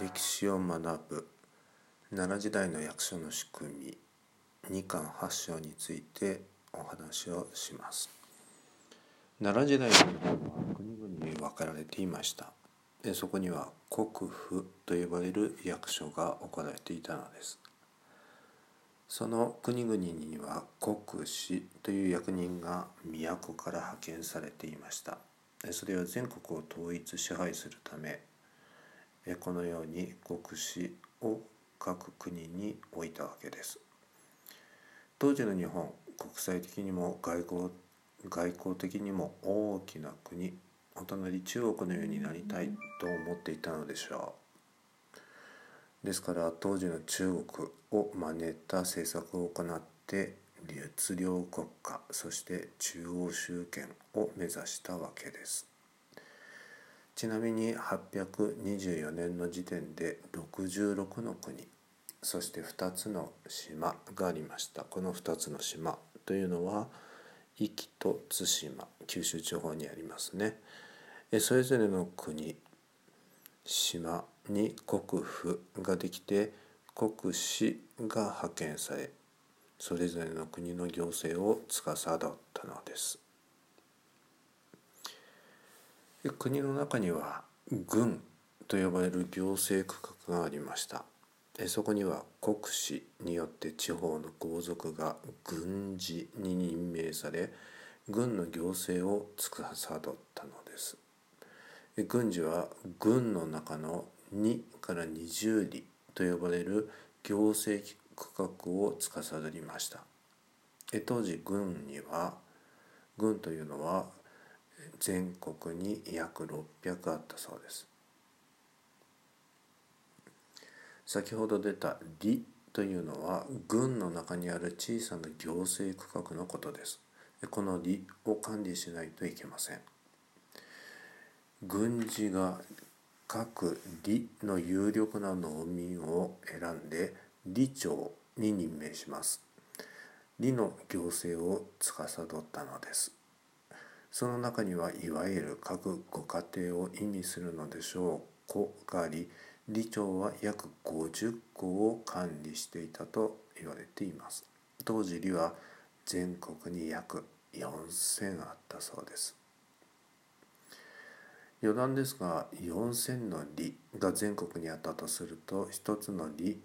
歴史を学ぶ。奈良時代の役所の仕組み。二巻八章についてお話をします。奈良時代の日本は国々に分かられていました。でそこには国府と呼ばれる役所が置かれていたのです。その国々には国司という役人が都から派遣されていました。それは全国を統一支配するためこのように国司を各国に置いたわけです。当時の日本国際的にも外交外交的にも大きな国お隣中国のようになりたいと思っていたのでしょう。ですから当時の中国を真似た政策を行って律令国家そして中央集権を目指したわけです。ちなみに824年の時点で66の国そして2つの島がありました。この2つの島というのは壱岐と対馬九州地方にありますね。それぞれの国島に国府ができて国司が派遣されそれぞれの国の行政を司ったのです。国の中には軍と呼ばれる行政区画がありました。そこには国司によって地方の豪族が軍事に任命され軍の行政を司ったのです。軍事は軍の中の2から20里と呼ばれる行政区画を司りました。当時軍には軍というのは全国に約600あったそうです。先ほど出た「理」というのは軍の中にある小さな行政区画のことです。この理を管理しないといけません。軍事が各理の有力な農民を選んで理長に任命します。理の行政を司ったのです。その中にはいわゆる各ご家庭を意味するのでしょう。子があり理長は約50個を管理していたと言われています。当時理は全国に約4000あったそうです。余談ですが4000の理が全国にあったとすると一つの理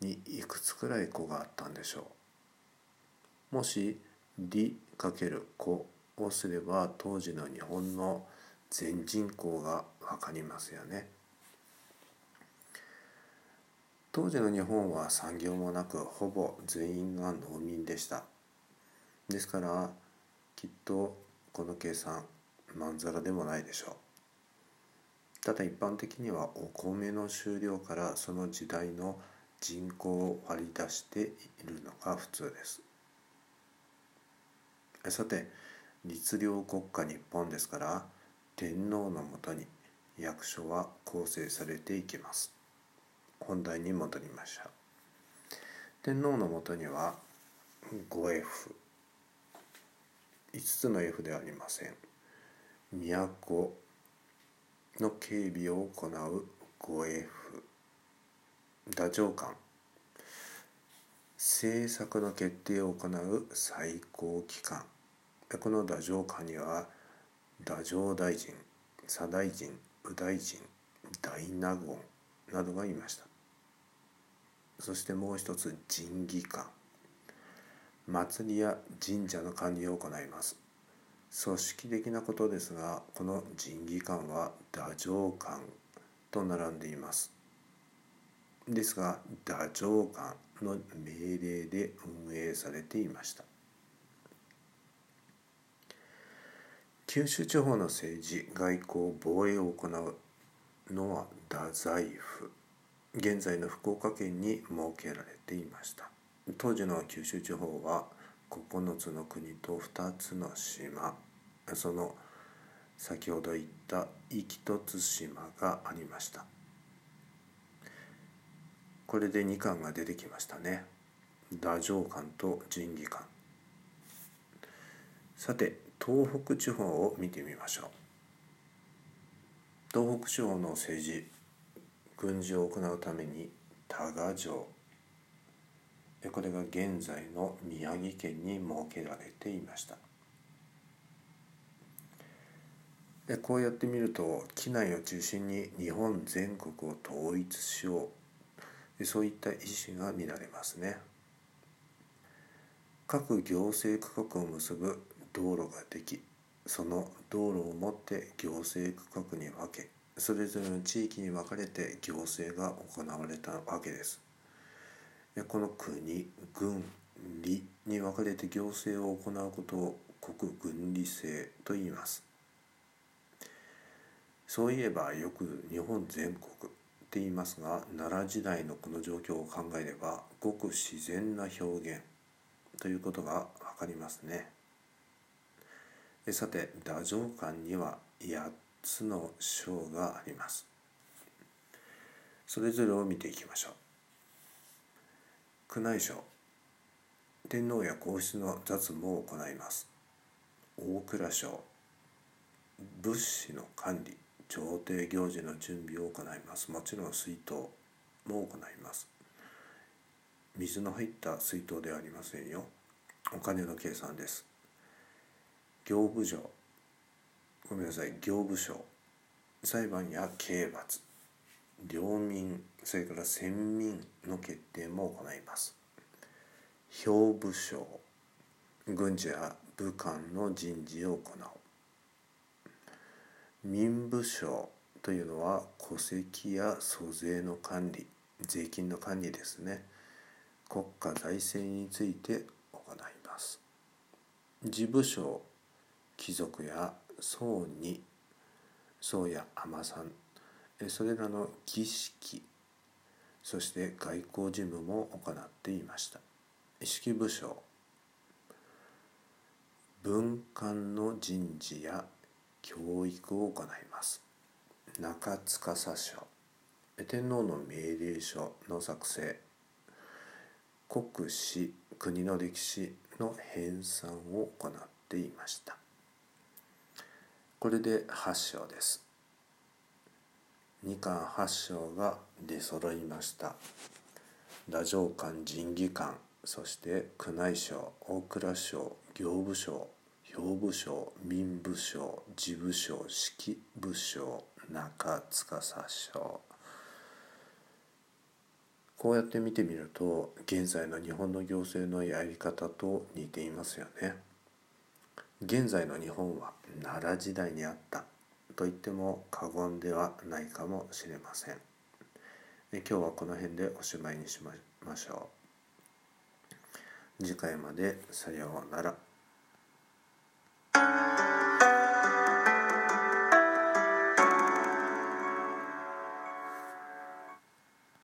にいくつくらい子があったんでしょう。もし理×子をすれば当時の日本の全人口が分かりますよね。当時の日本は産業もなくほぼ全員が農民でした。ですからきっとこの計算まんざらでもないでしょう。ただ一般的にはお米の収量からその時代の人口を割り出しているのが普通です。さて律令国家日本ですから天皇のもとに役所は構成されていきます。本題に戻りましょう。天皇のもとには 5F5 つの F ではありません。都の警備を行う 5F 太政官。政策の決定を行う最高機関。この太政官には太政大臣左大臣右大臣大納言などがいました。そしてもう一つ神儀館祭りや神社の管理を行います。組織的なことですがこの神儀館は太政官と並んでいます。ですが太政官の命令で運営されていました。九州地方の政治外交防衛を行うのは太宰府。現在の福岡県に設けられていました。当時の九州地方は9つの国と2つの島。その先ほど言った壱岐と対馬がありました。これで2巻が出てきましたね。太政官と神儀官。さて東北地方を見てみましょう。東北地方の政治軍事を行うために多賀城。これが現在の宮城県に設けられていました。でこうやって見ると機内を中心に日本全国を統一しよう。そういった意思が見られますね。各行政区画を結ぶ道路ができその道路をもって行政区画に分けそれぞれの地域に分かれて行政が行われたわけです。この国軍理に分かれて行政を行うことを国軍理制と言います。そういえばよく日本全国って言いますが奈良時代のこの状況を考えればごく自然な表現ということが分かりますね。さて太政官には8つの章があります。それぞれを見ていきましょう。宮内省天皇や皇室の雑務を行います。大蔵省物資の管理朝廷行事の準備を行います。もちろん水筒も行います。水の入った水筒ではありませんよ。お金の計算です。行部上ごめんなさい行部省裁判や刑罰。領民。それから先民の決定も行います。兵部省軍事や武官の人事を行う。民部省というのは戸籍や租税の管理。税金の管理ですね。国家財政について行います。事務省貴族や僧に僧や尼さんそれらの儀式そして外交事務も行っていました。式部省文官の人事や教育を行います。中司書天皇の命令書の作成国史国の歴史の編纂を行っていました。これで8章です。2巻8章が出揃いました。太政官仁義官そして宮内省大蔵省行部省兵部省民部省事務省式部省中司省。こうやって見てみると現在の日本の行政のやり方と似ていますよね。現在の日本は奈良時代にあったと言っても過言ではないかもしれません。今日はこの辺でおしまいにしましょう。次回までさようなら。